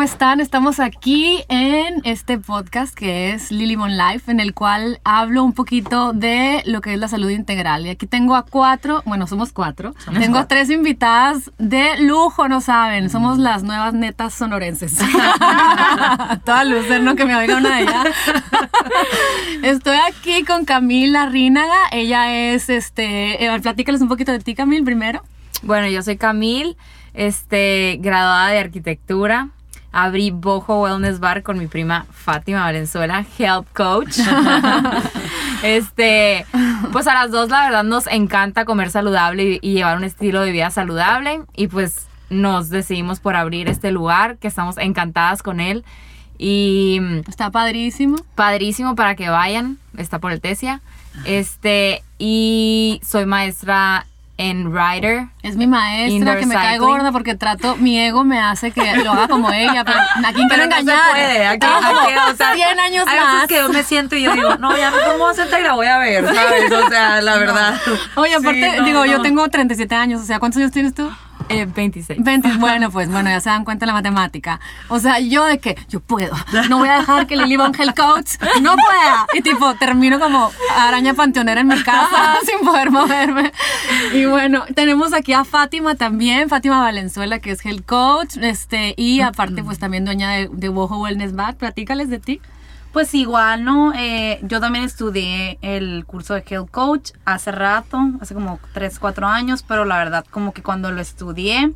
¿cómo están? Estamos aquí en este podcast que es Lily Mon Life, en el cual hablo un poquito de lo que es la salud integral. Y aquí tengo a cuatro, bueno, somos cuatro. tengo a tres invitadas de lujo, no saben. Somos Mm. las nuevas netas sonorenses. Toda lucer, ¿no? Que me oiga una de ellas. Estoy aquí con Camila Rínaga. Ella es, este, eh, platícales un poquito de ti, Camil, primero. Bueno, yo soy Camil, este, graduada de arquitectura. Abrí Bojo Wellness Bar con mi prima Fátima Valenzuela, Health Coach. este, pues a las dos la verdad nos encanta comer saludable y, y llevar un estilo de vida saludable y pues nos decidimos por abrir este lugar que estamos encantadas con él y Está padrísimo. padrísimo para que vayan, está por el Tesia. Este, y soy maestra en Rider. Es mi maestra Indoor que me cae gorda porque trato, mi ego me hace que lo haga como ella, pero ¿a quién quiero Pero no se engañar? puede, aquí, aquí, o sea, 100 años hay veces más. que yo me siento y yo digo, no, ya me voy a sentar y la voy a ver, ¿sabes? O sea, la verdad. Oye, aparte, Sí, no, digo, yo tengo 37 años, o sea, ¿cuántos años tienes tú? Eh, 26. 20, bueno, pues bueno, ya se dan cuenta de la matemática. O sea, yo de que yo puedo, no voy a dejar que Lily Hell Coach no pueda. Y tipo, termino como araña panteonera en mi casa sin poder moverme. Y bueno, tenemos aquí a Fátima también, Fátima Valenzuela, que es Health Coach, este, y aparte, pues también dueña de, de Boho Wellness Bar. Platícales de ti. Pues igual, ¿no? Eh, yo también estudié el curso de Health Coach hace rato, hace como 3, 4 años, pero la verdad como que cuando lo estudié,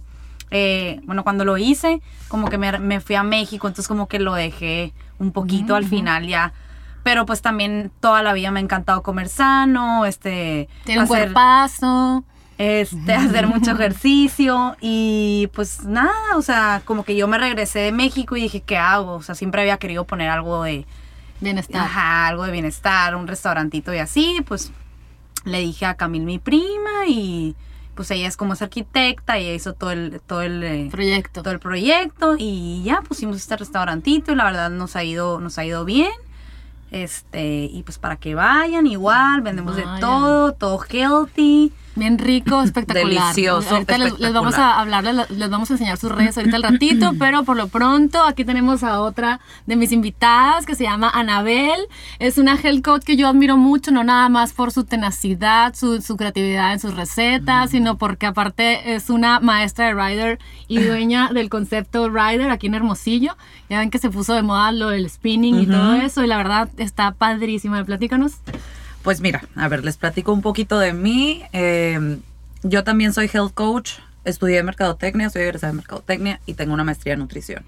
eh, bueno, cuando lo hice, como que me, me fui a México, entonces como que lo dejé un poquito al final ya. Pero pues también toda la vida me ha encantado comer sano, este... Tiene un hacer- cuerpazo. este, hacer mucho ejercicio y pues nada, o sea, como que yo me regresé de México y dije, ¿qué hago? O sea, siempre había querido poner algo de, Bienestar. ajá, algo de bienestar, un restaurantito y así, pues le dije a Camil, mi prima, y pues ella es como es arquitecta, y ella hizo todo el, todo el, eh, Proyecto. todo el proyecto y ya pusimos este restaurantito y la verdad nos ha ido, nos ha ido bien. Este, y pues para que vayan igual, vendemos de todo, todo healthy. Bien rico, espectacular. Delicioso, Ahorita les, les vamos a hablar, les, les vamos a enseñar sus redes ahorita al ratito, pero por lo pronto aquí tenemos a otra de mis invitadas que se llama Anabel. Es una health coach que yo admiro mucho, no nada más por su tenacidad, su, su creatividad en sus recetas, sino porque aparte es una maestra de rider y dueña del concepto rider aquí en Hermosillo. Ya ven que se puso de moda lo del spinning y todo eso, y la verdad está padrísima. Platícanos. Pues mira, a ver, les platico un poquito de mí. Eh, yo también soy health coach, estudié mercadotecnia, soy egresada de mercadotecnia y tengo una maestría en nutrición.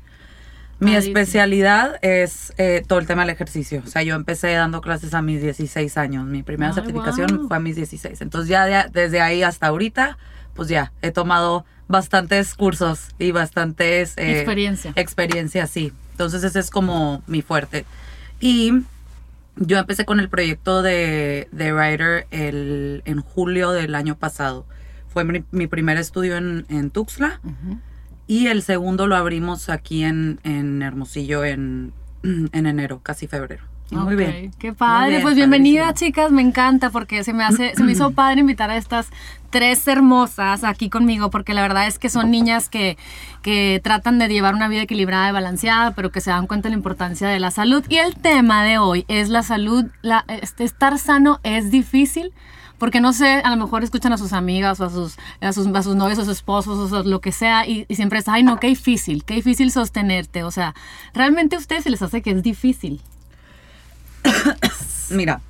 Mi especialidad es eh, todo el tema del ejercicio. O sea, yo empecé dando clases a mis 16 años. Mi primera Ay, certificación fue a mis 16. Entonces ya de- desde ahí hasta ahorita, pues ya he tomado bastantes cursos y bastantes... eh, Experiencia. Experiencia, sí. Entonces ese es como mi fuerte. Y yo empecé con el proyecto de, de Writer el, en julio del año pasado. Fue mi, mi primer estudio en, en Tuxtla y el segundo lo abrimos aquí en, en Hermosillo en, en enero, casi febrero. Y Muy bien. Qué padre. bien, pues bienvenidas, chicas. Me encanta porque se me hace, se me hizo padre invitar a estas tres hermosas aquí conmigo, porque la verdad es que son niñas que, que tratan de llevar una vida equilibrada y balanceada, pero que se dan cuenta de la importancia de la salud. Y el tema de hoy es la salud. La, este, estar sano es difícil. Porque no sé, a lo mejor escuchan a sus amigas o a sus, a sus, a sus novios o sus esposos o lo que sea y, y siempre es, ay no, qué difícil, qué difícil sostenerte. O sea, realmente a ustedes se les hace que es difícil. Mira,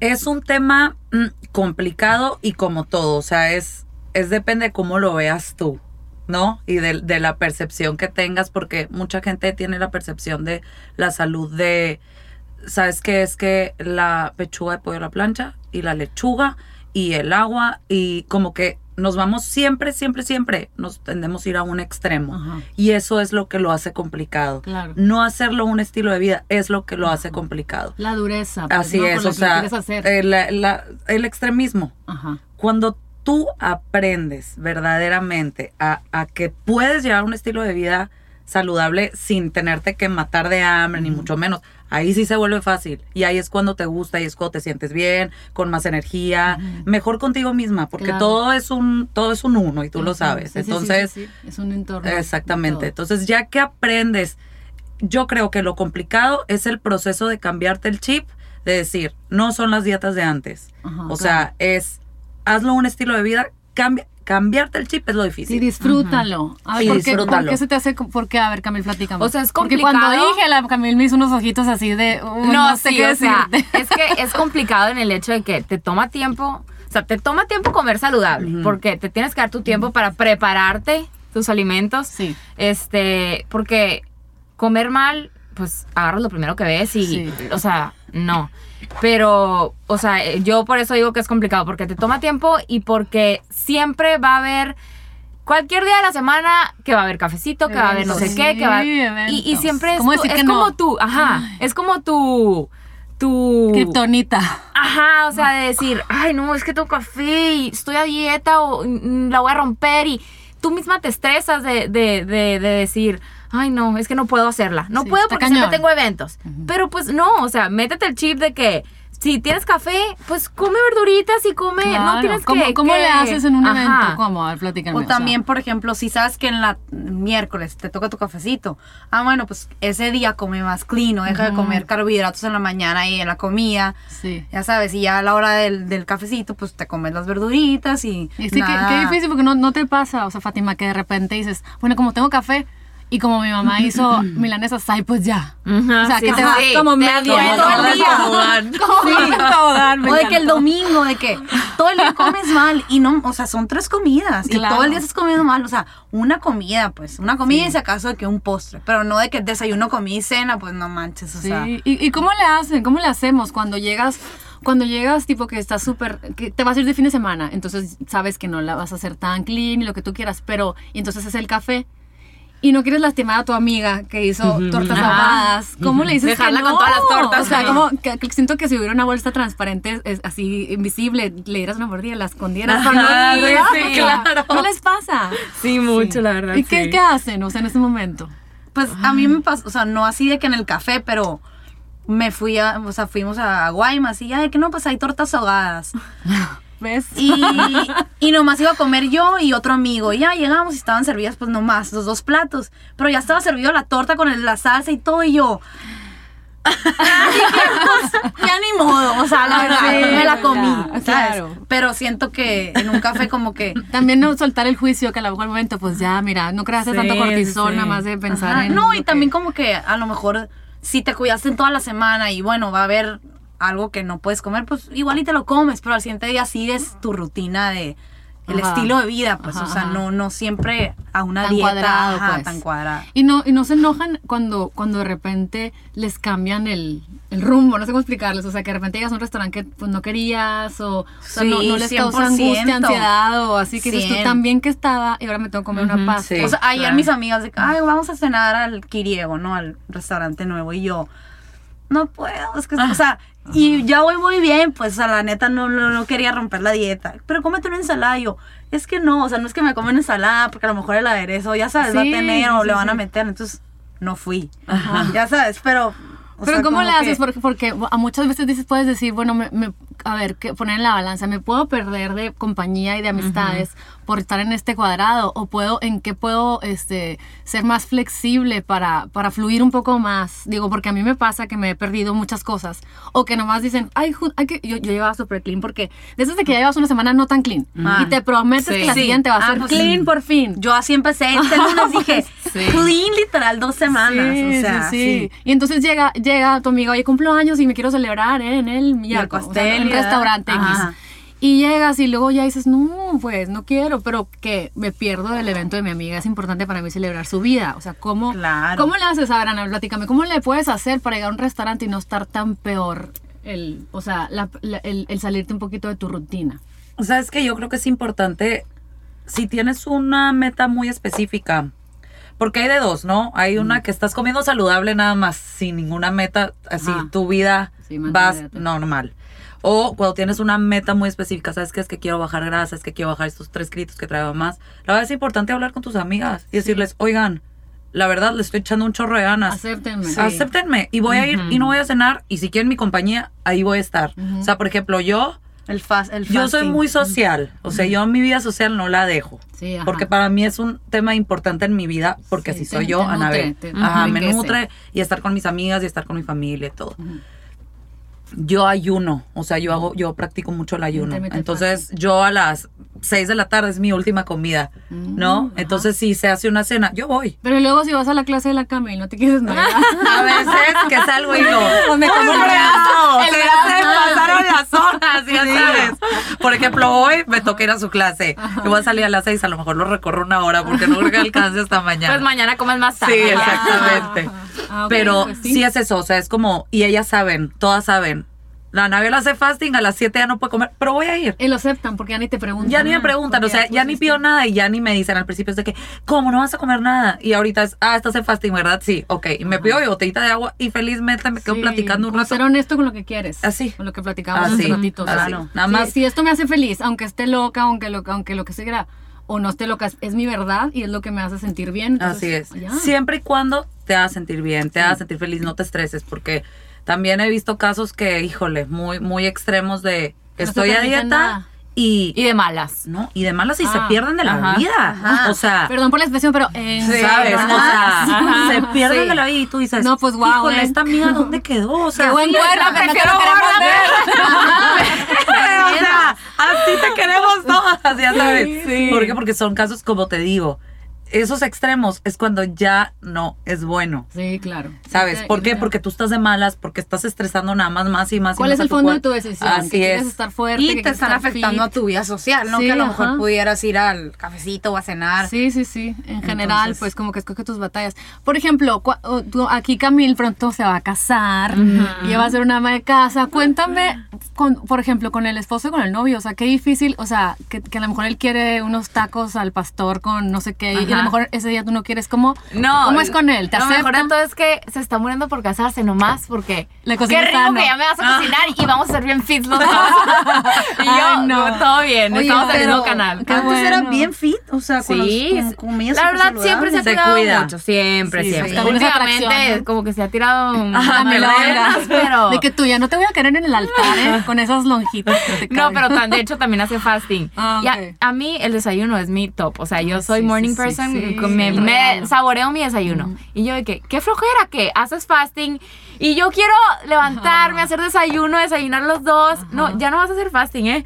es un tema mm, complicado y como todo, o sea, es, es depende de cómo lo veas tú, ¿no? Y de, de la percepción que tengas, porque mucha gente tiene la percepción de la salud de, ¿sabes qué? Es que la pechuga de pollo a la plancha y la lechuga y el agua y como que nos vamos siempre, siempre, siempre, nos tendemos a ir a un extremo. Ajá. Y eso es lo que lo hace complicado. Claro. No hacerlo un estilo de vida es lo que lo hace complicado. La dureza. pues, Así es, o sea, el, la- el extremismo. Ajá. Cuando tú aprendes verdaderamente a, a que puedes llevar un estilo de vida saludable sin tenerte que matar de hambre, ni mucho menos. Ahí sí se vuelve fácil. Y ahí es cuando te gusta y es cuando te sientes bien, con más energía, mejor contigo misma, porque Claro. todo es un, todo es un uno y tú lo sabes. Sí, Entonces, sí, sí. es un entorno. Exactamente. Entonces, ya que aprendes, yo creo que lo complicado es el proceso de cambiarte el chip, de decir, no son las dietas de antes. O claro. sea, es, hazlo un estilo de vida, cambia, cambiarte el chip es lo difícil. disfrútalo. A ver, Sí, ¿por, qué, disfrútalo. ¿por qué se te hace? ¿Por qué? A ver, Camil, platícame. O sea, es Porque cuando complicado. dije, la Camil me hizo unos ojitos así de. uh, No, no, sé sí, qué o sea, es que es complicado en el hecho de que te toma tiempo, o sea, te toma tiempo comer saludable, porque te tienes que dar tu tiempo para prepararte tus alimentos. Sí. Este, porque comer mal, pues agarras lo primero que ves y, Sí. o sea, no. Pero, o sea, eh, yo por eso digo que es complicado, porque te toma tiempo y porque siempre va a haber cualquier día de la semana que va a haber cafecito, que va a haber no sé qué, que va Sí, y, siempre es, ¿Cómo tu- es que no? como tú, ajá, es como tu tu Kryptonita. Ajá, o sea, de decir, ay, no, es que tengo café y estoy a dieta o mm, la voy a romper y tú misma te estresas de, de, de, de decir, ay, no, es que no puedo hacerla. No Sí, puedo porque cañón. siempre tengo eventos. Pero pues no, o sea, métete el chip de que si tienes café, pues come verduritas y come, no Claro. tienes ¿Cómo, que... ¿Cómo que- le haces en un Ajá. evento? ¿Cómo? A ver, platícame. O sea. también, por ejemplo, si sabes que en la miércoles te toca tu cafecito, ah, bueno, pues ese día come más clean, o deja de comer carbohidratos en la mañana y en la comida, Sí. ya sabes, y ya a la hora del, del cafecito, pues te comes las verduritas y. Y sí, qué, nada. qué difícil porque no, no te pasa, o sea, Fátima, que de repente dices, bueno, como tengo café y como mi mamá hizo milanesas, ay, pues ya. Ajá, o sea, sí, que te sí, vas sí, como adueñas todo todo el día. Como O de que el domingo, de que todo el día comes mal y no, o sea, son tres comidas y Claro. todo el día estás comiendo mal, o sea, una comida, pues, una comida y si acaso de que un postre, pero no de que desayuno, comida y cena, pues no manches, o Sí, sea. ¿Y, ¿Y cómo le hacen? ¿Cómo le hacemos cuando llegas? Cuando llegas, tipo que estás súper, que te vas a ir de fin de semana, entonces sabes que no la vas a hacer tan clean y lo que tú quieras, pero, y entonces es el café. Y no quieres lastimar a tu amiga que hizo tortas Ajá. ahogadas. ¿Cómo le dices Dejarla que con no? todas las tortas, O sea, como que, que siento que si hubiera una bolsa transparente, es así invisible, le dieras una mordida, la escondieras. no, Ajá, ni sí, claro. No les pasa. Sí, mucho, la verdad. ¿Y qué, qué hacen, o sea, en ese momento? Pues a mí me pasó, o sea, no así de que en el café, pero me fui a, o sea, fuimos a Guaymas y ya de que no, pues hay tortas ahogadas. ¿Ves? Y, y nomás iba a comer yo y otro amigo. Y ya llegamos y estaban servidas pues nomás los dos platos. Pero ya estaba servido la torta con el- la salsa y todo y yo... pues, ya ni modo, o sea, la verdad, Sí, me la comí, ¿sabes? claro. Pero siento que en un café como que... También no soltar el juicio que a lo mejor al momento, pues ya, mira, no creas Sí, tanto cortisol sí. nada más de pensar Ajá, en. No, y que- también como que a lo mejor si te cuidaste en toda la semana y bueno, va a haber algo que no puedes comer, pues igual y te lo comes, pero al siguiente día sigues tu rutina de el Ajá. estilo de vida, pues, Ajá, o sea, ajá. no, no siempre a una Tan dieta cuadrado, ajá, pues. tan cuadrada. Y no, y no se enojan cuando, cuando de repente les cambian el, el rumbo, no sé cómo explicarles. O sea, que de repente llegas a un restaurante que pues, no querías, o, o sea, no, Sí, no les causa 100%. angustia, ansiedad, o así que dices tú también que estaba y ahora me tengo que comer una pasta. sí. O sea, ayer claro. mis amigas de que, ay, vamos a cenar al Kiriego, ¿no? Al restaurante nuevo. Y yo, no puedo, es que, o sea, y ya voy muy bien, pues, a la neta no, no, no quería romper la dieta. Pero cómete una ensalada. Y yo, es que no, o sea, no es que me come una ensalada, porque a lo mejor el aderezo, ya sabes, va a tener o sí, le van a meter. Entonces, no fui. Ya sabes, pero. o Pero sea, ¿cómo le que- haces? Porque, porque a muchas veces dices, puedes decir, bueno, me, me- a ver, que poner en la balanza, ¿me puedo perder de compañía y de amistades por estar en este cuadrado? ¿O puedo, en qué puedo este, ser más flexible para, para fluir un poco más? Digo, porque a mí me pasa que me he perdido muchas cosas. O que nomás dicen, ay, hay que, yo, yo llevaba súper clean porque desde que ya llevas una semana no tan clean. Ah. y te prometes Sí. que la siguiente va a Ah, ser pues clean sí. por fin. Yo así empecé. Este lunes dije, Sí. clean literal dos semanas. Sí, o sea, sí. Y entonces llega, llega tu amiga, oye, cumplo años y me quiero celebrar ¿eh? en el Miyako, o sea, pastel en un restaurante X. Ajá. Y llegas y luego ya dices, no, pues no quiero, pero que me pierdo del evento de mi amiga. Es importante para mí celebrar su vida. O sea, ¿cómo, Claro. ¿cómo le haces, a Ana, platícame, ¿cómo le puedes hacer para llegar a un restaurante y no estar tan peor? El, o sea, la- la- el, el salirte un poquito de tu rutina. O sea, es que yo creo que es importante, si tienes una meta muy específica, porque hay de dos, ¿no? Hay una que estás comiendo saludable nada más, sin ninguna meta, así Ajá. tu vida Sí, vas normal. O cuando tienes una meta muy específica, ¿sabes qué? Es que quiero bajar grasa, es que quiero bajar estos tres gritos que traigo más. La verdad es importante hablar con tus amigas y decirles, oigan, la verdad, le estoy echando un chorro de ganas. Acéptenme. Acéptenme. Y voy a ir y no voy a cenar. Y si quieren mi compañía, ahí voy a estar. O sea, por ejemplo, yo, El fast, el yo soy muy social. O sea, yo mi vida social no la dejo. Sí, ajá. Porque para mí es un tema importante en mi vida, porque Sí, así soy yo, te nutre, Anabel. Ajá, me nutre y estar con mis amigas y estar con mi familia y todo. Yo ayuno, o sea, yo hago, yo practico mucho el ayuno. Entonces, yo a las 6 de la tarde es mi última comida, ¿no? Mm, Entonces, si se hace una cena, yo voy. Pero luego si vas a la clase de la cama y no te quieres nada. A veces que salgo y no. O me como el ¡Hombre, brazo, el Se brazo. pasaron las horas, ya sabes. Por ejemplo, hoy me toca ir a su clase. Y voy a salir a las 6, a lo mejor lo recorro una hora porque no creo que alcance hasta mañana. Pues mañana comes más tarde. Sí, exactamente. Ah, ok, Pero pues sí. es eso, o sea, es como, y ellas saben, todas saben. La Anabel hace fasting, a las 7 ya no puede comer, pero voy a ir. Y lo aceptan porque ya ni te preguntan. Ya ni me preguntan, o sea, ya ni pusiste. pido nada y ya ni me dicen al principio es de que, ¿cómo no vas a comer nada? Y ahorita es, ah, estás en fasting, ¿verdad? Sí, ok. Y me pido mi botellita de agua y felizmente me quedo Sí, platicando un como rato. Ser honesto con lo que quieres. Así. Con lo que platicamos Así, hace ratito. así. claro. Nada Sí, más. Si esto me hace feliz, aunque esté loca, aunque lo, aunque lo que sea, o no esté loca, es- mi verdad y es lo que me hace sentir bien. Así entonces, es. ya. Siempre y cuando te hagas sentir bien, te hagas sentir feliz, no te estreses, porque también he visto casos que, híjole, muy, muy extremos de que No se estoy a dieta nada. y, Y de malas. no, y de malas y se Ah, pierden de la ajá, vida. ajá. O sea, Perdón por la expresión, pero en ¿sabes? O sea, Ajá. se pierden Sí. de la vida y tú dices, No, pues, guau, híjole, eh. esta amiga, ¿dónde quedó? O sea, Qué buen sí, cuerpo, no te prefiero lo queremos gorda, ver. pero, o sea, así te queremos todas, ya sabes. Sí. ¿Por qué? Porque son casos, como te digo, esos extremos es cuando ya no es bueno. Sí, claro. ¿Sabes? ¿Por qué? Porque tú estás de malas, porque estás estresando nada más, más y más. y ¿Cuál más es el fondo de tu decisión? Así que quieres es. estar fuerte. que Y te quieres están afectando fit. a tu vida social, ¿no? Sí, que a lo ajá. mejor pudieras ir al cafecito o a cenar. Sí, sí, sí. En general, Entonces- pues como que escoge tus batallas. Por ejemplo, tú- aquí Camil pronto se va a casar y va a ser una ama de casa. Cuéntame, con, por ejemplo, con el esposo y con el novio. O sea, qué difícil. O sea, que, que a lo mejor él quiere unos tacos al pastor con no sé qué y a lo mejor ese día tú no quieres. ¿Cómo, No. ¿cómo es con él? ¿Te Lo mejor acepta? de todo es que se está muriendo por casarse nomás porque. Le cocina Qué rico sano. que ya me vas a cocinar y vamos a ser bien fit los dos. y yo, Ay, no. todo bien, Oye, estamos en el pero mismo canal. Antes era bueno. bien fit, o sea, con Sí, los, con la verdad siempre se ha cuidado cuida. mucho, siempre, Sí, siempre. sí. Últimamente como que se ha tirado un- Ajá, a me lo perder, hagas. pero De que tú ya no te voy a querer en el altar, ¿eh? Con esas lonjitas que te no, pero tan- de hecho también hace fasting. Ah, Y a, a mí el desayuno es mi top. O sea, yo Ah, soy sí, morning person. sí, con- me, me saboreo mi desayuno. Y yo de que, qué flojera que haces fasting. Y yo quiero levantarme, hacer desayuno, desayunar los dos. No, ya no vas a hacer fasting, ¿eh?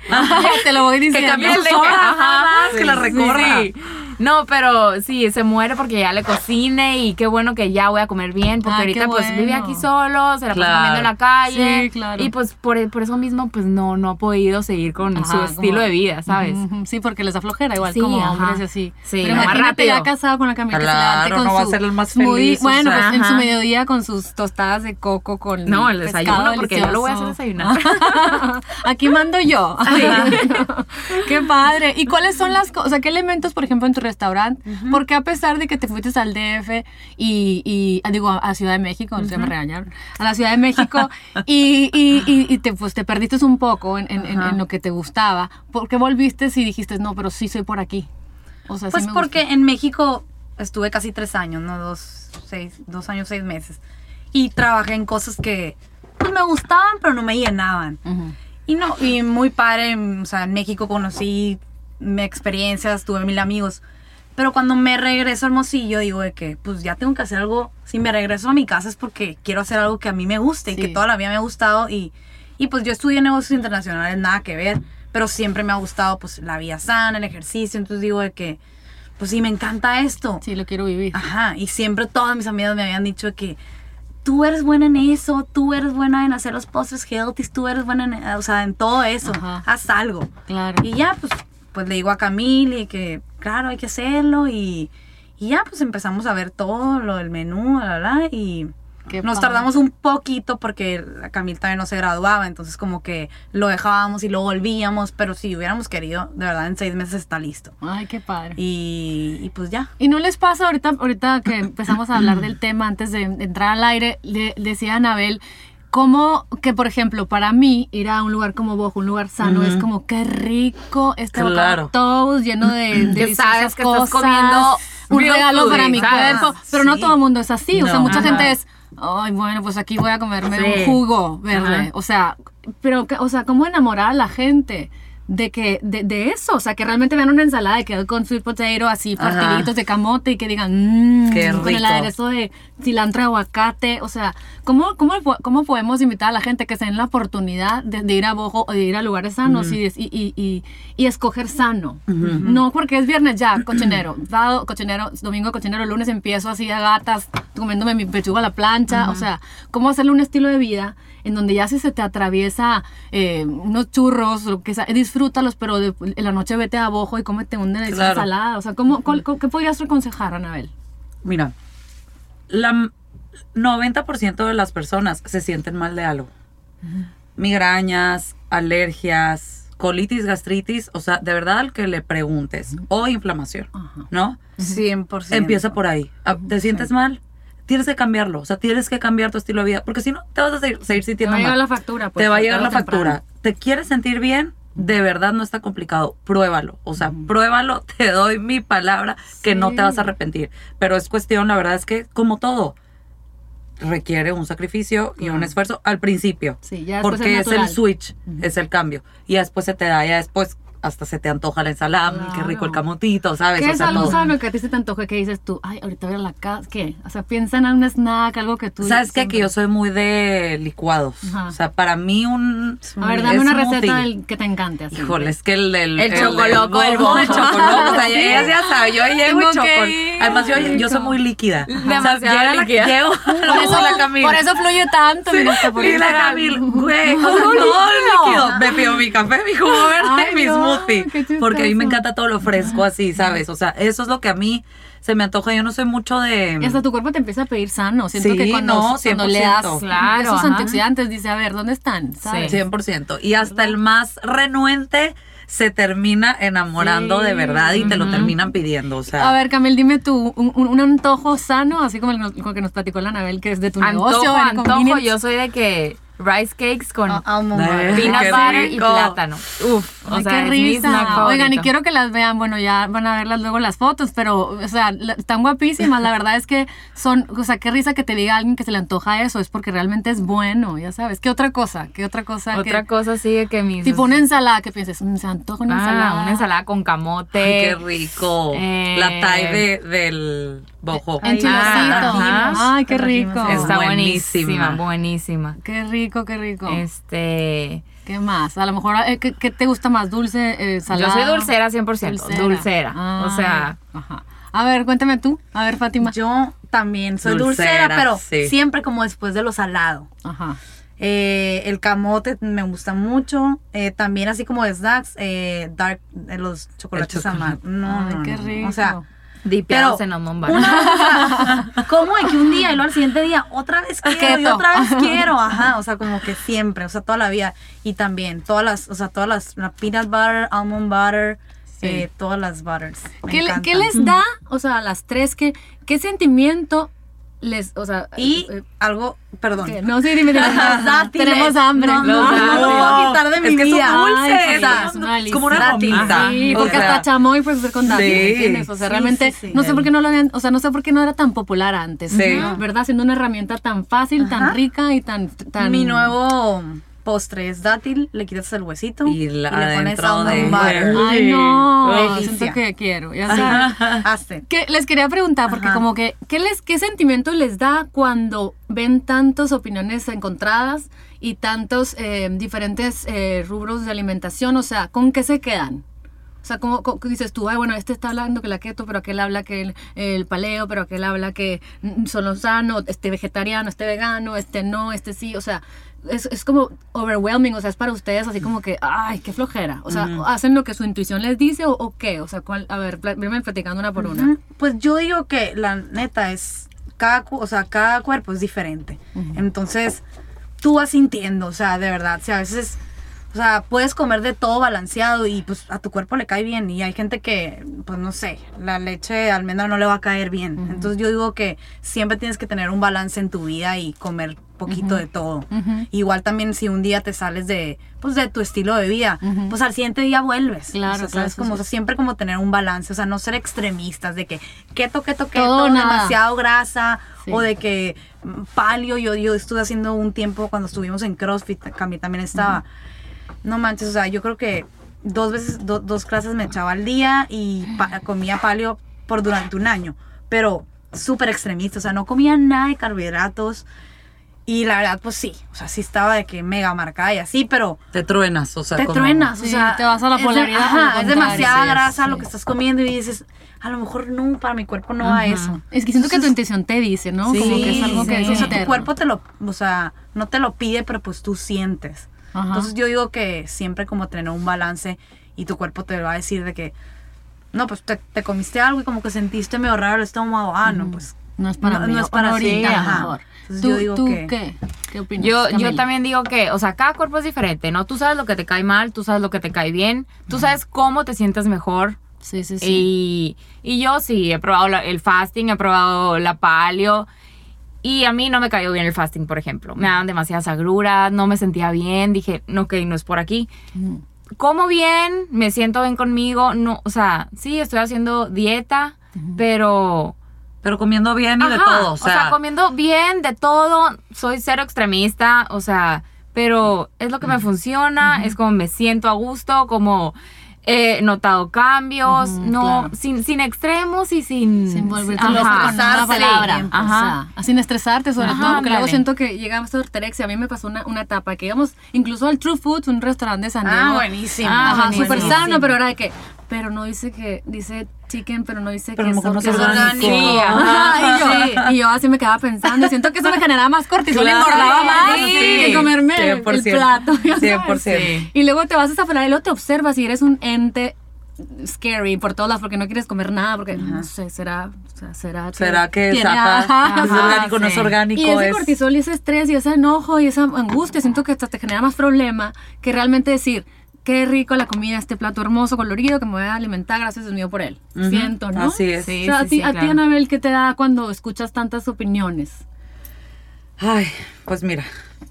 te lo voy Que diciendo. cambie El de que- ajá, más, que sí, la sí, recorra. sí. No, pero sí, se muere porque ya le cocine y qué bueno que ya voy a comer bien porque Ah, ahorita pues vive aquí solo, se la pasa Claro. comiendo en la calle. Sí, claro. Y pues por, por eso mismo pues no, no ha podido seguir con Ajá, su como- estilo de vida, ¿sabes? Sí, porque les da flojera, igual Sí, como ajá. hombres así. Sí, Pero imagínate ya casado con la se Claro, con no va a ser el más feliz, o Bueno, sea. pues en su mediodía con sus tostadas de coco con No, el pescado desayuno, porque yo lo voy a hacer desayunar. Aquí mando yo. Qué padre. ¿Y cuáles son las cosas? O sea, ¿qué elementos, por ejemplo, en tu restaurante? Porque a pesar de que te fuiste al DF y, y ah, digo, a Ciudad de México, ya me regañaron, a la Ciudad de México y, y, te, pues, te perdiste un poco en, en- lo que te gustaba, ¿por qué volviste y dijiste, no, pero sí soy por aquí? O sea, sí Pues porque gusta. en México estuve casi tres años, ¿no? Dos, seis, dos años, seis meses. Y trabajé en cosas que pues me gustaban, pero no me llenaban. Y no, y muy padre, o sea, en México conocí mm, experiencias, tuve mil amigos. Pero cuando me regreso a Hermosillo, digo de que, pues ya tengo que hacer algo. Si me regreso a mi casa es porque quiero hacer algo que a mí me guste y Sí. que toda la vida me ha gustado. Y, y pues yo estudié negocios internacionales, nada que ver. Pero siempre me ha gustado, pues, la vida sana, el ejercicio. Entonces digo de que, pues sí, me encanta esto. Sí, lo quiero vivir. Ajá, y siempre todas mis amigas me habían dicho que tú eres buena en eso, tú eres buena en hacer los postres healthy, tú eres buena en, o sea, en todo eso, Ajá. haz algo. Claro. Y ya, pues, pues le digo a Camille que, claro, hay que hacerlo y, y ya, pues empezamos a ver todo lo del menú, bla, bla, y Qué nos padre. tardamos un poquito porque la Camille también no se graduaba, entonces como que lo dejábamos y lo volvíamos, pero si hubiéramos querido, de verdad, en seis meses está listo. Ay, qué padre. Y, y pues ya. ¿Y no les pasa ahorita, ahorita que empezamos a hablar del tema antes de entrar al aire, le decía Anabel, como que por ejemplo para mí ir a un lugar como Bojo, un lugar sano, es como qué rico este Claro. toast lleno de Que deliciosas sabes que estás comiendo un regalo food, para mi ¿sabes? cuerpo. Pero no todo el mundo es así. O sea, mucha Ajá. gente es, ay, bueno, pues aquí voy a comerme Sí. un jugo verde. Ajá. O sea, pero, o sea, ¿cómo enamorar a la gente? De que, de, de eso, o sea, que realmente vean una ensalada de que con sweet potato, así, Ajá. partidito de camote y que digan, mmm, Qué con el rico. aderezo de cilantro, aguacate, o sea, ¿cómo, cómo, cómo podemos invitar a la gente que se den la oportunidad de, de ir a Bojo o de ir a lugares sanos y, y, y, y- y escoger sano? No porque es viernes ya, cochinero, sábado cochinero, domingo cochinero, lunes empiezo así a gatas, comiéndome mi pechuga a la plancha, o sea, ¿cómo hacerle un estilo de vida en donde ya si se te atraviesa eh, unos churros, lo que sea, disfrútalos, pero de- en la noche vete a Bojo y cómete una Claro. ensalada, o sea, ¿cómo, cuál- ¿qué podrías aconsejar, Anabel? Mira, la m- 90% de las personas se sienten mal de algo. Migrañas, alergias, colitis, gastritis, o sea, de verdad al que le preguntes, o inflamación. ¿no? 100%. Empieza por ahí. Ah, ¿Te sientes mal? Tienes que cambiarlo, o sea, tienes que cambiar tu estilo de vida, porque si no, te vas a seguir, seguir Te sintiendo va a llegar mal. la factura. pues, te va a llegar la temprano. factura. ¿Te quieres sentir bien? De verdad no está complicado. Pruébalo. O sea, pruébalo. Te doy mi palabra que no te vas a arrepentir. Pero es cuestión, la verdad es que, como todo, requiere un sacrificio y un esfuerzo al principio. Sí, ya porque es es, el switch, es el cambio. Y después se te da, ya después hasta se te antoja la ensalada, qué rico el camotito, ¿sabes? ¿Qué O es sea, algo todo. sano que a ti se te antoje que dices tú, ay, ahorita voy a la casa, ¿qué? O sea, piensa en un snack, algo que tú... ¿Sabes qué? Que yo soy muy de licuados. Ajá. O sea, para mí un... A ver, dame una receta del que te encante. Así. Híjole, es que el el, El chocoloco, el de bojo. chocoloco, o sea, ella ya sabe, yo llego Tengo y que chocol. ir. Además yo, yo soy muy líquida. Demasiado o sea, llega la- líquida. Llego, Por eso, la Camila. por eso fluye tanto, Sí, mira, está por y la. Camila, güey, o sea, todo líquido. Me pido mi café, mi jugo verde, Ay, mi no, smoothie. Porque a mí me encanta todo lo fresco así, ¿sabes? O sea, eso es lo que a mí se me antoja. Yo no soy mucho de... Y hasta tu cuerpo te empieza a pedir sano. Siento Sí, que cuando, no, cuando le das 100%. Claro, esos ajá. antioxidantes, dice, a ver, ¿dónde están? ¿Sabes? 100%. Y hasta el más renuente se termina enamorando Sí. de verdad y te lo terminan pidiendo. O sea, A ver, Camil, dime tú, un, antojo sano, así como el, el que nos platicó la Anabel, que es de tu negocio. Antojo, en antojo. Yo soy de que rice cakes con Ah, butter. peanut qué butter y plátano. Uf, o Ay, sea, qué risa. Oigan, y quiero que las vean. Bueno, ya van a verlas luego las fotos, pero, o sea, están guapísimas. La verdad es que son, o sea, qué risa que te diga alguien que se le antoja eso. Es porque realmente es bueno, ya sabes. ¿Qué otra cosa? ¿Qué otra cosa? Otra que, cosa sigue que mis... Tipo una ensalada que pienses, "Mm, se antoja una Ah, ensalada. una ensalada con camote. ay, qué rico. eh, la Thai de- del bojo. En chilosito. Ajá. Ay, qué rico. Es Está buenísima, buenísima. Qué rico, qué rico. Este... ¿Qué más? A lo mejor, eh, ¿qué, qué te gusta más? ¿Dulce, eh, salado? Yo soy dulcera 100%, dulcera. Ah, O sea, Ajá. A ver, cuéntame tú. A ver, Fátima. Yo también soy Dulcera, dulcera, pero sí. siempre como después de lo salado. Ajá. Eh, el camote me gusta mucho. Eh, también así como de snacks, eh, dark, eh, los chocolates chocolate. amargos. No, Ay, no, qué no. rico. O sea, dipeados en almond butter. una ¿cómo de que un día y luego al siguiente día otra vez quiero y otra vez quiero? Ajá, o sea, como que siempre, o sea, toda la vida. Y también todas las, o sea, todas las, la peanut butter, almond butter, Sí. eh, todas las butters. Me ¿Qué, le- encantan. qué les da, o sea, a las tres, qué, qué sentimiento les, o sea, Y eh, algo, perdón. ¿qué? no, sí, dime, dime. Tenemos hambre. No, no, no, puedo quitar de mi es que vida. son dulces. Ay, sí, Ay, es una es como una gomita. Sí, O porque sea, hasta chamoy puedes hacer con dátiles, Sí. ¿entiendes? O sea, realmente, no sé por qué no lo habían, o sea, no sé por qué no era tan popular antes. ¿verdad? Siendo una herramienta tan fácil, tan rica y tan, tan... Mi nuevo postre es dátil, le quitas el huesito Y la- le pones almond butter. Ay, no, que quiero, ya sabes. Hazte. Que les quería preguntar, porque Ajá. como que, ¿qué, les, ¿qué sentimiento les da cuando ven tantas opiniones encontradas y tantos eh, diferentes eh, rubros de alimentación? O sea, ¿con qué se quedan? O sea, como dices tú, ay, bueno, este está hablando que la keto, pero aquel habla que el, el paleo, pero aquel habla que solo sano, este vegetariano, este vegano, este no, este sí, o sea, es, es como overwhelming, o sea, es para ustedes así como que, ay, qué flojera. O sea, ¿hacen lo que su intuición les dice o, o qué? O sea, ¿cuál? a ver, venme platicando una por una. Pues yo digo que la neta es cada, o sea, cada cuerpo es diferente. Entonces, tú vas sintiendo, o sea, de verdad, si a veces O sea, puedes comer de todo balanceado y pues a tu cuerpo le cae bien. Y hay gente que, pues no sé, la leche de almendra no le va a caer bien. Entonces yo digo que siempre tienes que tener un balance en tu vida y comer poquito de todo. Igual también si un día te sales de, pues de tu estilo de vida, pues al siguiente día vuelves. Claro, O sea, claro, como, sí. o sea, siempre como tener un balance, o sea, no ser extremistas de que keto, keto, keto, Todo, demasiado grasa Sí. o de que palio, yo, yo estuve haciendo un tiempo cuando estuvimos en CrossFit, también, también estaba. No manches, o sea, yo creo que dos veces, do- dos clases me echaba al día y pa- comía palio por durante un año, pero súper extremista, o sea, no comía nada de carbohidratos y la verdad, pues sí, o sea, sí estaba de que mega marcada y así, pero Te truenas, o sea, te como- truenas, o Sí, sea, te vas a la es de- polaridad, ajá, por lo es demasiada grasa sí. lo que estás comiendo y dices, a lo mejor no, para mi cuerpo no va Ajá. eso. Es que siento que tu intuición te dice, ¿no? Sí, Como que es algo que sí. es o sea, tu cuerpo te lo, o sea, no te lo pide, pero pues tú sientes. Ajá. Entonces yo digo que siempre como tener un balance y tu cuerpo te va a decir de que, no, pues te, te comiste algo y como que sentiste medio raro el estómago, ah, no, pues no es para no- mí. no es para ahorita, lo ajá. mejor. Entonces ¿Tú, yo digo tú que- qué? ¿Qué opinas? Yo, yo también digo que, o sea, cada cuerpo es diferente, ¿no? Tú sabes lo que te cae mal, tú sabes lo que te cae bien, tú sabes cómo te sientes mejor. Sí, sí, sí. Y, y yo sí, he probado la- el fasting, he probado la paleo. Y a mí no me cayó bien el fasting, por ejemplo. Me daban demasiadas agruras, no me sentía bien. Dije, no, ok, no es por aquí. Como bien, me siento bien conmigo. No, o sea, sí, estoy haciendo dieta, pero Pero comiendo bien y de todo, o sea, comiendo bien de todo. Soy cero extremista, o sea, pero es lo que me funciona, es como me siento a gusto, como he notado cambios, no, claro. sin, sin extremos y sin... Sin volverte loco con una sí, palabra. Ajá. O sea, sin estresarte sobre Ajá, todo. Porque luego siento que llegamos a ortorexia. A mí me pasó una, una etapa que íbamos incluso al True Foods, un restaurante de San Diego. Ah, buenísimo. Ah, Ajá, súper sano, pero era de que... Pero no dice que... Dice chicken, pero no dice Pero que no es orgánico. Sí, Ajá, y, yo, Sí. y yo así me quedaba pensando. Siento que eso me generaba más cortisol y Claro, engordaba más sí. que comerme el 100%, plato. ya sabes. 100%. Y luego te vas a desafanar y luego te observas y eres un ente scary por todas las porque no quieres comer nada porque no sé será o sea, será ¿Será que tiene- saca? ajá, ¿Es orgánico no es sí. orgánico? y ese es... cortisol y ese estrés y ese enojo y esa angustia siento que hasta te genera más problema que realmente decir qué rico la comida este plato hermoso colorido que me voy a alimentar gracias Dios mío por él siento no así es. Sí, o sea, a sí, ti, sí, a ti claro. Anabel qué te da cuando escuchas tantas opiniones Ay, pues mira.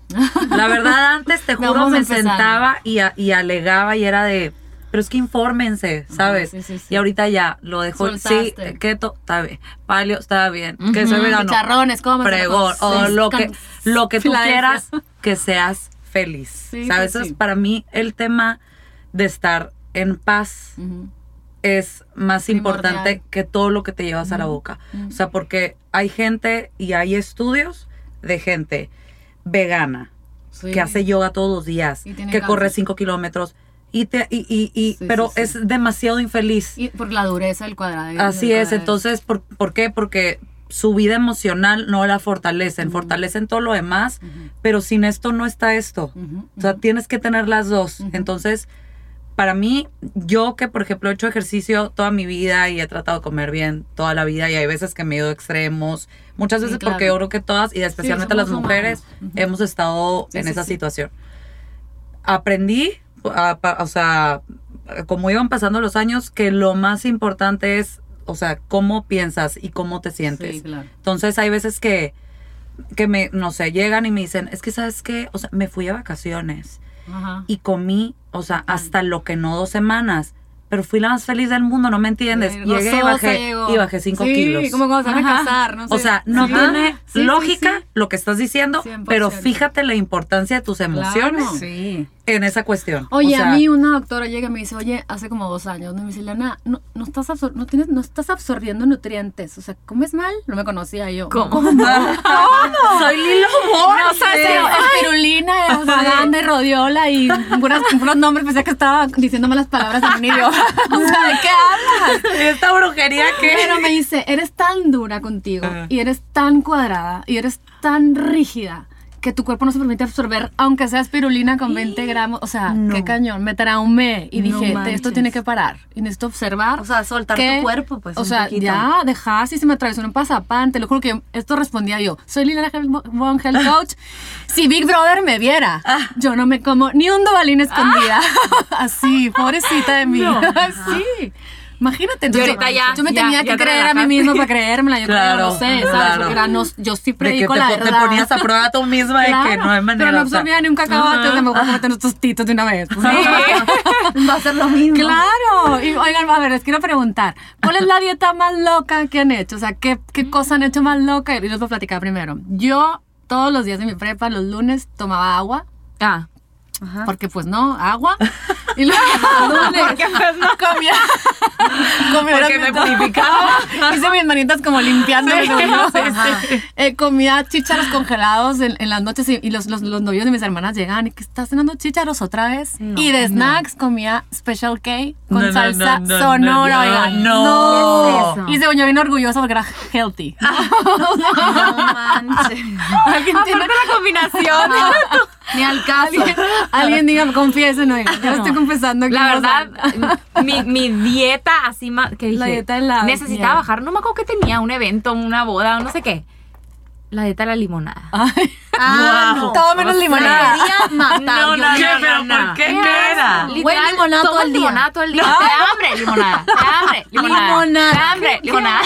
La verdad, antes te juro me sentaba y, a- y alegaba y era de. Pero es que infórmense, ¿sabes? sí, sí, sí. Y ahorita ya lo dejo. Sí, Soltaste. keto, está bien. Palio, está bien. Que soy vegano. Pregón. O lo que, lo que tú quieras, que seas feliz. Sí, ¿Sabes? sí, Eso es sí. para mí el tema de estar en paz es más Primordial. importante que todo lo que te llevas a la boca. O sea, porque hay gente y hay estudios de gente vegana Sí. que hace yoga todos los días, que corre cáncer. 5 kilómetros, y te, y, y, y- Sí, pero sí. es demasiado infeliz. Y por la dureza del cuadrado. Así del es, cuadrado. entonces, ¿por, por qué? Porque su vida emocional no la fortalecen, fortalecen todo lo demás, pero sin esto no está esto. Ujú, O sea, tienes que tener las dos. Entonces, para mí, yo que por ejemplo he hecho ejercicio toda mi vida y he tratado de comer bien toda la vida y hay veces que me he ido a extremos, muchas Sí, veces claro. porque yo creo que todas y especialmente las mujeres hemos estado Sí, en esa situación. Aprendí, a- pa- o sea, como iban pasando los años, que lo más importante es, o sea, cómo piensas y cómo te sientes. Sí, claro. Entonces hay veces que, que me, no sé, llegan y me dicen, es que sabes qué, o sea, me fui a vacaciones Ajá. y comí, o sea, hasta lo que no dos semanas. Pero fui la más feliz del mundo, no me entiendes. Llegué y bajé, llegó. y bajé cinco sí, kilos. como cuando se van a casar, no sé. O sea, no Sí. tiene Sí, lógica lo que estás diciendo, 100%. pero fíjate la importancia de tus emociones Claro. Sí. En esa cuestión. Oye, O sea, a mí una doctora llega y me dice, oye, hace como dos años, ¿no? me dice, Lana, no, no, estás absor- no, tienes, no estás absorbiendo nutrientes, o sea, ¿comes mal? No me conocía yo. ¿Cómo? Soy Lilo No Borges. sé, espirulina, saganda y rodiola y puras, puros nombres, pensé que estaba diciéndome las palabras en un idioma. O sea, ¿de qué hablas? Esta brujería que... Pero me dice, eres tan dura contigo Ajá. y eres tan cuadrada y eres tan rígida que tu cuerpo no se permite absorber, aunque sea espirulina con 20 gramos. O sea, No. qué cañón. Me traumé y No dije, "Te- manches. esto tiene que parar. Y necesito observar. O sea, soltar que- tu cuerpo, pues. O un sea, poquito. ya, deja, si se me atravesó un pasapán, te lo juro que esto respondía yo. Soy Liliana Von Health Coach. Si Big Brother me viera, Ah. yo no me como ni un dobalín escondida. Así, pobrecita de mí. Así. Imagínate, entonces, ahorita yo, ya- yo me ya- tenía ya que te creer a mí misma para creérmela. Yo Claro, creo, no sé, ¿sabes? claro. Porque era, no, yo sí De que predico te, la po- te verdad. ponías a prueba tú misma de que Claro, no hay manera. Pero no o sea, absorbía ni un cacahuate, o sea, me voy a cometer estos titos de una vez. Pues, ¿no? Va a ser lo mismo. Claro. Y oigan, a ver, les quiero preguntar, ¿cuál es la dieta más loca que han hecho? O sea, ¿qué, qué cosa han hecho más loca? Y les voy a platicar primero. Yo todos los días de mi prepa, los lunes, tomaba agua. Ah. Ajá. Porque pues no, agua. Y luego lunes Porque pues no. comía. comía Porque me purificaba. Hice mis manitas como limpiando. Sí, ¿no? sí, Ajá. Eh, comía chícharos congelados en, en las noches y, y los, los, los novios de mis hermanas llegaban y que estás cenando chícharos otra vez. No, y de snacks comía Special K con No, no, salsa no, no, sonora. no, oigan. no. ¿Qué es eso? Y se volvió bien orgullosa porque era healthy. No manches. ¿Alguien tiene Aparte la combinación. Ni al caso. Alguien, alguien diga, confiesen, oigan. Yo estoy La verdad, mi, mi dieta así más que dije. La dieta de la- Necesitaba bajar, no me acuerdo que tenía un evento, una boda o no sé qué. La dieta de la limonada. Ay, Ah, Wow. no. todo menos o sea, limonada. Matar. No, no, ¿Qué? no, ¿Pero no, por no. qué? ¿Qué ¿Qué era? Literal, Güey, limonada todo el día. limonada todo el día. Te da hambre, limonada. Te hambre, limonada. Limonada. Te hambre, limonada.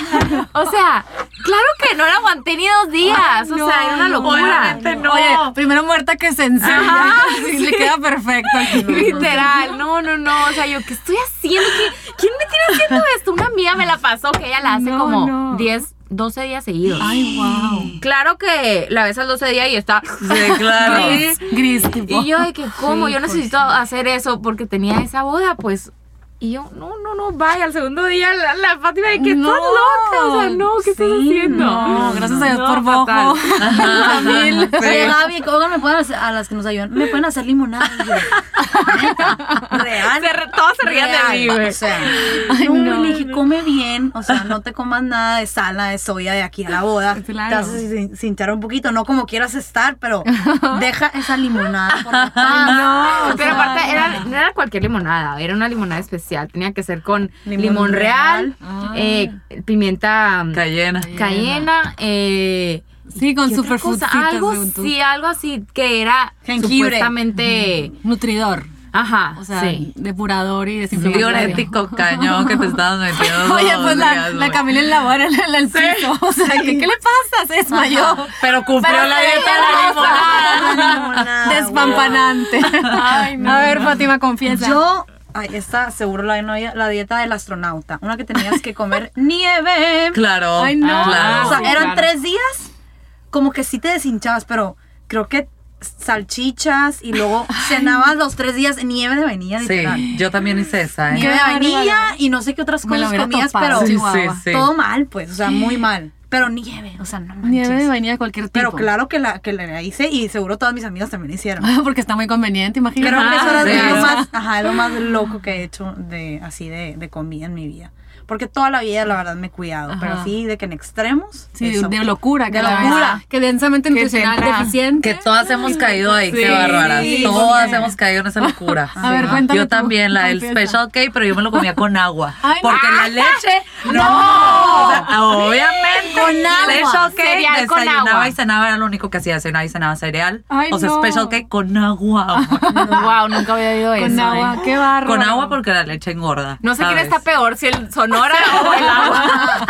O sea, claro que no la aguanté ni dos días. o sea, era una no, locura. Obviamente no. Oye, primero muerta que sencilla. Ajá. Sí, le queda perfecto aquí. Literal, no, no, no. O sea, yo, ¿qué estoy haciendo? ¿Qué- ¿Quién me tiene haciendo esto? Una amiga me la pasó que ella la hace No, como no. 10, 12 días seguidos. Ay, wow. Claro que la ves al 12 días y está. Sí, claro. Gris, gris, tipo. Y yo de que, ¿cómo? Sí, yo pues necesito hacer eso porque tenía esa boda, pues. Y yo, no, no, no, vaya, al segundo día la, la Fátima de que No. estás loca. O sea, no, ¿qué estás haciendo? No, gracias a Dios No, por. Camil. Oye, Gaby, me pueden hacer, a las que nos ayudan, me pueden hacer limonada. Real. Se re- todos se rían de mí, güey. O sea, Ay, no, no, le dije, come bien. O sea, no te comas nada de sal, nada de soya de aquí a la boda. Claro. Te haces cinchar un poquito, no como quieras estar, pero deja esa limonada. Por la paz. No, Pero sea, aparte, era, no era cualquier limonada, era una limonada especial. Tenía que ser con limón, Limón real, real. eh, pimienta Cayena. cayena, eh, Sí, con ¿qué otra superfoodcitas. cosa? Algo sí, algo así que era Jengibre. supuestamente, Nutridor. ajá, O sea, sí. depurador y desinflamatorio. Diurético cañón que te estabas metiendo. Oye, pues la. Camila en la boda en el, el piso. O sea, ¿qué, qué le pasa? Se desmayó. Pero cumplió Pero la dieta de la limonada. Despampanante. A ver, Fátima, confiesa. Yo, ay, esta seguro la, la dieta del astronauta. Una que tenías que comer nieve. Claro. Ay, no. Claro. O sea, sí, eran claro. tres días, como que sí te deshinchabas, pero creo que salchichas y luego cenabas los tres días nieve de vainilla, literal. Sí, yo también hice esa, ¿eh? Nieve de vainilla y no sé qué otras cosas comías, topado, pero Sí, Chihuahua. sí, sí. todo mal, pues, o sea, muy mal. Pero nieve, o sea, no manches. Nieve de vainilla de cualquier tipo. Pero claro que la, que la hice y seguro todas mis amigas también hicieron. Porque está muy conveniente, imagínate. Creo que eso Ah, era sí. lo más, ajá, es lo más loco que he hecho de así de, de comida en mi vida. Porque toda la vida, la verdad, me he cuidado. Pero así de que en extremos. Sí, de, eso. de locura. Que De la locura. ves, Que densamente nutricional deficiente. Que todas hemos caído ahí, qué Sí, bárbaras. sí, todas hemos caído en esa locura. A ver, Sí. cuéntame Yo tú, también, la del. Special K, pero yo me lo comía con agua. Ay, porque no. la leche, no. O sea, obviamente, Con agua. Special K, Cereal con desayunaba agua. y cenaba, era lo único que hacía. Desayunaba y cenaba cereal. Ay, o sea, no. Special K con agua. wow, nunca había oído eso. Con ¿eh? agua, qué barro. con agua porque la leche engorda. No sé quién está peor, si el Sonora o el agua.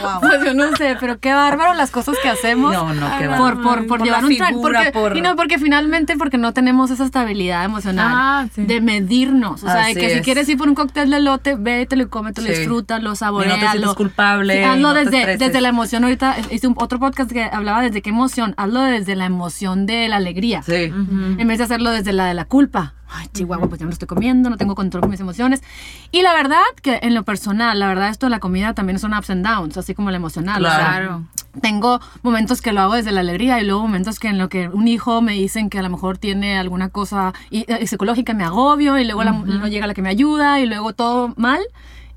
Wow. Pues yo no sé, pero qué bárbaro las cosas que hacemos. No, no, qué por, por, por, Por llevar la un tren. figura, Porque, por- Y no, porque finalmente, porque no tenemos esa estabilidad emocional Ah, sí. de medirnos. O sea, de que si es. quieres ir por un cóctel de lote, vételo y cómetelo, Sí. disfrútalo, Y no te saborealo. sientes culpable. Sí, hazlo no te desde, desde la emoción. Ahorita hice un, otro podcast que hablaba desde qué emoción. Hazlo desde la emoción de la alegría. Sí. En vez de hacerlo desde la de la culpa. Ay, chihuahua, pues ya me lo estoy comiendo, no tengo control con mis emociones. Y la verdad que en lo personal, la verdad esto de la comida también son ups and downs, así como la emocional. o sea, Claro. tengo momentos que lo hago desde la alegría y luego momentos que en lo que un hijo me dicen que a lo mejor tiene alguna cosa y- eh, psicológica me agobio y luego la- no llega la que me ayuda y luego todo mal.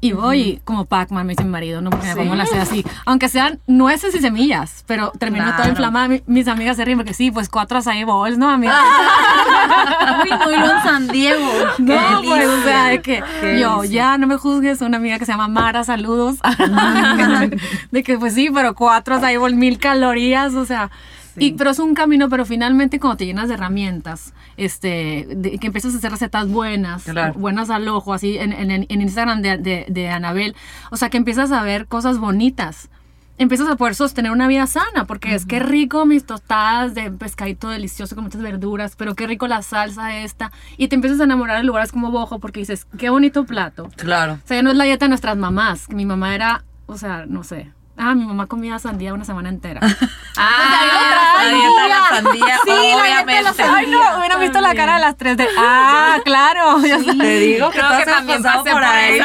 Y voy como Pac-Man, me dice mi marido, no porque me pongo la sed así. Aunque sean nueces y semillas, pero termino toda inflamada. Mi- mis amigas se ríen porque sí, pues cuatro acai bowls, ¿no, amiga? Uy, no, y lo en San Diego. No, Qué pues, o sea, de que Qué yo, ya no me juzgues, una amiga que se llama Mara, saludos. de que, pues sí, pero cuatro acai bowls, mil calorías, o sea. Y, pero es un camino, pero finalmente cuando te llenas de herramientas, este, de- que empiezas a hacer recetas buenas, Claro. buenas al ojo, así en, en, en Instagram de, de, de Anabel, o sea, que empiezas a ver cosas bonitas. Empiezas a poder sostener una vida sana, porque es que rico mis tostadas de pescadito delicioso con muchas verduras, pero qué rico la salsa esta. Y te empiezas a enamorar de lugares como Bojo, porque dices, qué bonito plato. Claro. O sea, ya no es la dieta de nuestras mamás. Mi mamá era, o sea, no sé. Ah, mi mamá comía sandía una semana entera. Ah, la dieta de la sandía, Sí, la dieta de la obviamente. sandía. Ay, no, hubieran visto la cara de las tres de, ah, claro. ya sabes. Te digo que Creo que también pasé por por ahí.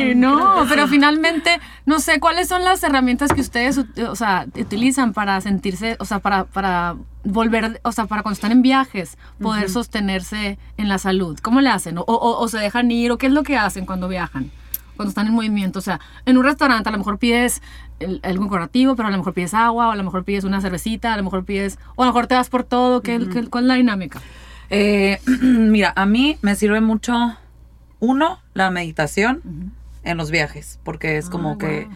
Sí, no, pero finalmente, no sé, ¿cuáles son las herramientas que ustedes, o sea, utilizan para sentirse, o sea, para, para volver, o sea, para cuando están en viajes, poder sostenerse en la salud? ¿Cómo le hacen? O, o- o se dejan ir? ¿O qué es lo que hacen cuando viajan? Cuando están en movimiento, o sea, en un restaurante a lo mejor pides algo curativo, pero a lo mejor pides agua, o a lo mejor pides una cervecita, a lo mejor pides, o a lo mejor te vas por todo, ¿qué, qué- ¿cuál es la dinámica? Eh, mira, a mí me sirve mucho, uno, la meditación en los viajes, porque es como Ah, que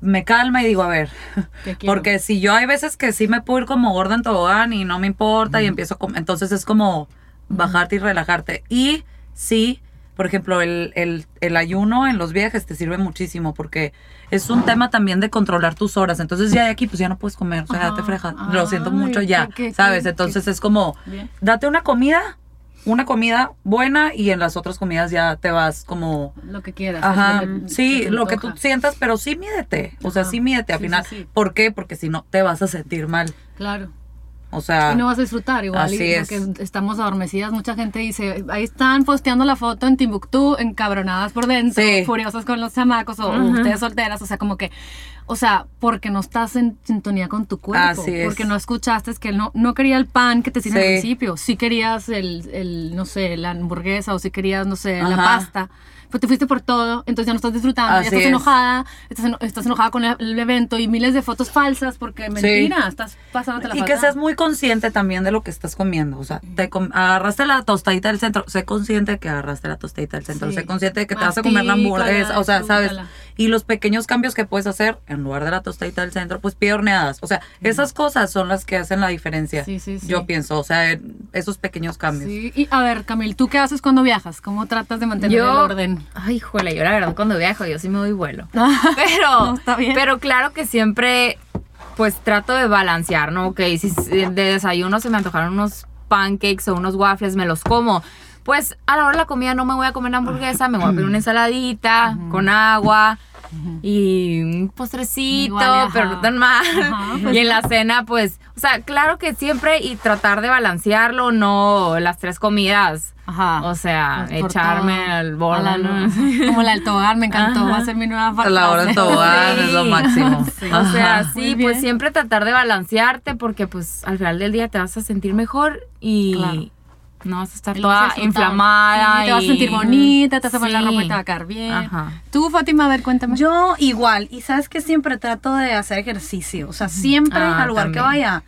me calma y digo, a ver, porque si yo hay veces que sí me puedo ir como gorda en tobogán y no me importa y empiezo entonces es como bajarte y relajarte. Y sí, por ejemplo, el, el, el ayuno en los viajes te sirve muchísimo porque es un tema también de controlar tus horas. Entonces ya de aquí pues ya no puedes comer, o sea, ya te Ajá. frejas. Lo siento Ay, mucho ya, qué- ¿sabes? qué- Entonces qué- es como, Bien. date una comida, una comida buena y en las otras comidas ya te vas como... Lo que quieras. Ajá, lo que- sí, lo que tú sientas, pero sí mídete. O sea, Ajá. sí mídete al Sí, final. sí, sí. ¿Por qué? Porque si no, te vas a sentir mal. Claro. O sea, Y no vas a disfrutar igual. así y es. Porque estamos adormecidas. Mucha gente dice, ahí están posteando la foto en Timbuktu, encabronadas por dentro, Sí. furiosas con los chamacos o ustedes solteras. O sea, como que, o sea, porque no estás en sintonía con tu cuerpo. Así es. Porque no escuchaste que él no, no quería el pan que te sirve al Sí. principio. Sí querías el, el, no sé, la hamburguesa o sí querías, no sé, la pasta. Pero te fuiste por todo, entonces ya no estás disfrutando, Así ya estás es. enojada, estás, eno- estás enojada con el, el evento y miles de fotos falsas porque mentira, estás pasándote la y que seas muy consciente también de lo que estás comiendo. O sea, te com- agarraste la tostadita del centro. Sé consciente de que agarraste la tostadita del centro. Sí. Sé consciente de que te vas a comer la hamburguesa. O sea, ¿sabes? Y los pequeños cambios que puedes hacer en lugar de la tostadita del centro, pues pide horneadas. O sea, esas cosas son las que hacen la diferencia. Sí, sí, sí. Yo pienso, o sea, esos pequeños cambios. Sí, y a ver, Camil, ¿tú qué haces cuando viajas? ¿Cómo tratas de mantener Yo- el orden? Ay, híjole, yo la verdad cuando viajo yo sí me doy vuelo. Pero, No, está bien. pero claro que siempre pues trato de balancear, ¿no? Ok, si s- de desayuno se me antojaron unos pancakes o unos waffles, me los como. Pues a la hora de la comida no me voy a comer hamburguesa, me voy a pedir una ensaladita con agua y un postrecito, Igual, pero no tan mal. Ajá, pues y en la cena, pues, o sea, claro que siempre y tratar de balancearlo, no las tres comidas. Ajá. O sea, Por echarme todo. al A borde. la ¿no? Como la del tobogán, me encantó. Ajá. Va a ser mi nueva A la hora del frase. tobogán es lo máximo. Sí. O sea, sí, pues siempre tratar de balancearte porque pues al final del día te vas a sentir mejor y Claro. No vas a estar a toda inflamada. Sí, te vas a sentir bonita, te vas a poner la ropa y te va a quedar bien. Ajá. Tú, Fátima, a ver, cuéntame. Yo igual, y sabes que siempre trato de hacer ejercicio, o sea, siempre Ah, al lugar que vaya.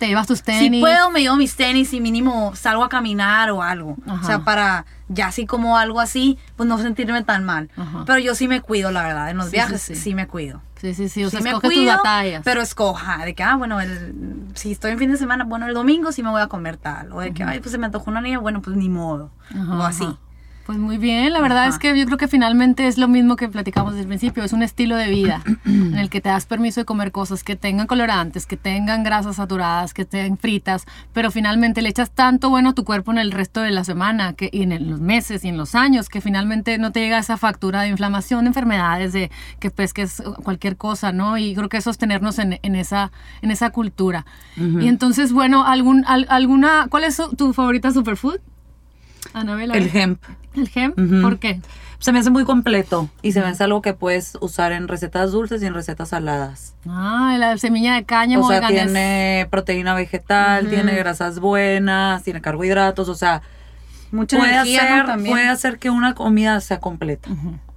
Te llevas tus tenis. Si puedo, me llevo mis tenis y mínimo salgo a caminar o algo. Ajá. O sea, para ya así como algo así, pues no sentirme tan mal. Ajá. Pero yo sí me cuido, la verdad. En los Sí, viajes sí, sí, sí. me cuido. Sí, sí, sí. O sea, sí me escoges tus cuido, batallas. pero escoja. De que, ah, bueno, el, si estoy en fin de semana, bueno, el domingo sí me voy a comer tal. O de que, ay, pues se me antojó una niña, bueno, pues ni modo. Ajá, o así. Pues muy bien, la verdad Ajá. es que yo creo que finalmente es lo mismo que platicamos desde el principio, es un estilo de vida en el que te das permiso de comer cosas que tengan colorantes, que tengan grasas saturadas, que estén fritas, pero finalmente le echas tanto bueno a tu cuerpo en el resto de la semana que, y en el- los meses y en los años que finalmente no te llega esa factura de inflamación, de enfermedades, de que pues que es cualquier cosa, ¿no? Y creo que es sostenernos en, en esa, en esa cultura. Y entonces, bueno, algún, al- alguna, ¿cuál es tu favorita superfood? Anabela. El hemp. ¿El gem? Ujú. ¿Por qué? Se me hace muy completo y se me hace algo que puedes usar en recetas dulces y en recetas saladas. Ah, la semilla de cáñamo. o sea, oigan, es- tiene proteína vegetal, tiene grasas buenas, tiene carbohidratos, o sea, Mucha puede hacer, puede hacer que una comida sea completa.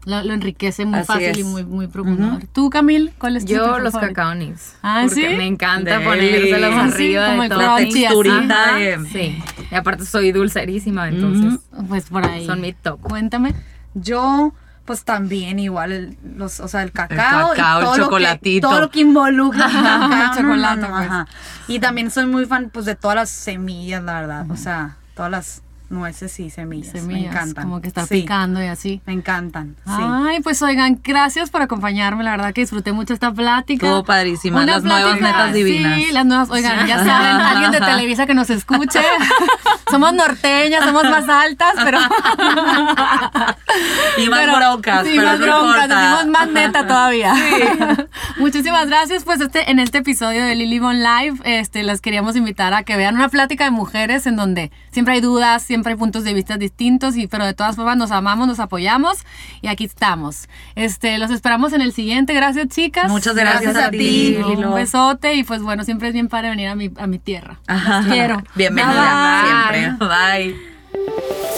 Lo, lo enriquece muy Así fácil es. y muy, muy profundo. ¿Tú, Camil, cuál es tu Yo los favorito? cacao nibs. Ah, porque ¿sí? me encanta Deli. ponérselos sí, arriba como de el crunchy, texturita de... Sí. Y aparte soy dulcerísima, entonces Pues por ahí. son mi top. Cuéntame. Yo, pues también igual, el- los, o sea, el cacao. y cacao, el todo lo que- chocolatito. todo lo que involucra el cacao. El no, chocolate, no, no, pues. ajá. Y también soy muy fan, pues, de todas las semillas, la verdad. O sea, todas las nueces y semillas. Me Semillas, encantan. como que estar Sí, picando y así. Me encantan, sí. Ay, pues oigan, gracias por acompañarme. La verdad que disfruté mucho esta plática. Estuvo padrísima, Una las nuevas metas divinas. Sí, las nuevas. Oigan, ya saben, alguien de Televisa que nos escuche. somos norteñas, somos más altas, pero. Y más Pero- broncas, sí, pero más no broncas, decimos más neta todavía. Muchísimas gracias. Pues este, en este episodio de Lily Bon Live, este, las queríamos invitar a que vean una plática de mujeres en donde siempre hay dudas, siempre hay puntos de vista distintos, y, pero de todas formas nos amamos, nos apoyamos y aquí estamos. Este, los esperamos en el siguiente. Gracias, chicas. Muchas gracias a ti, Un besote y pues bueno, siempre es bien padre venir a mi, a mi tierra. Ajá. Quiero. Bienvenida Bye. siempre. Bye.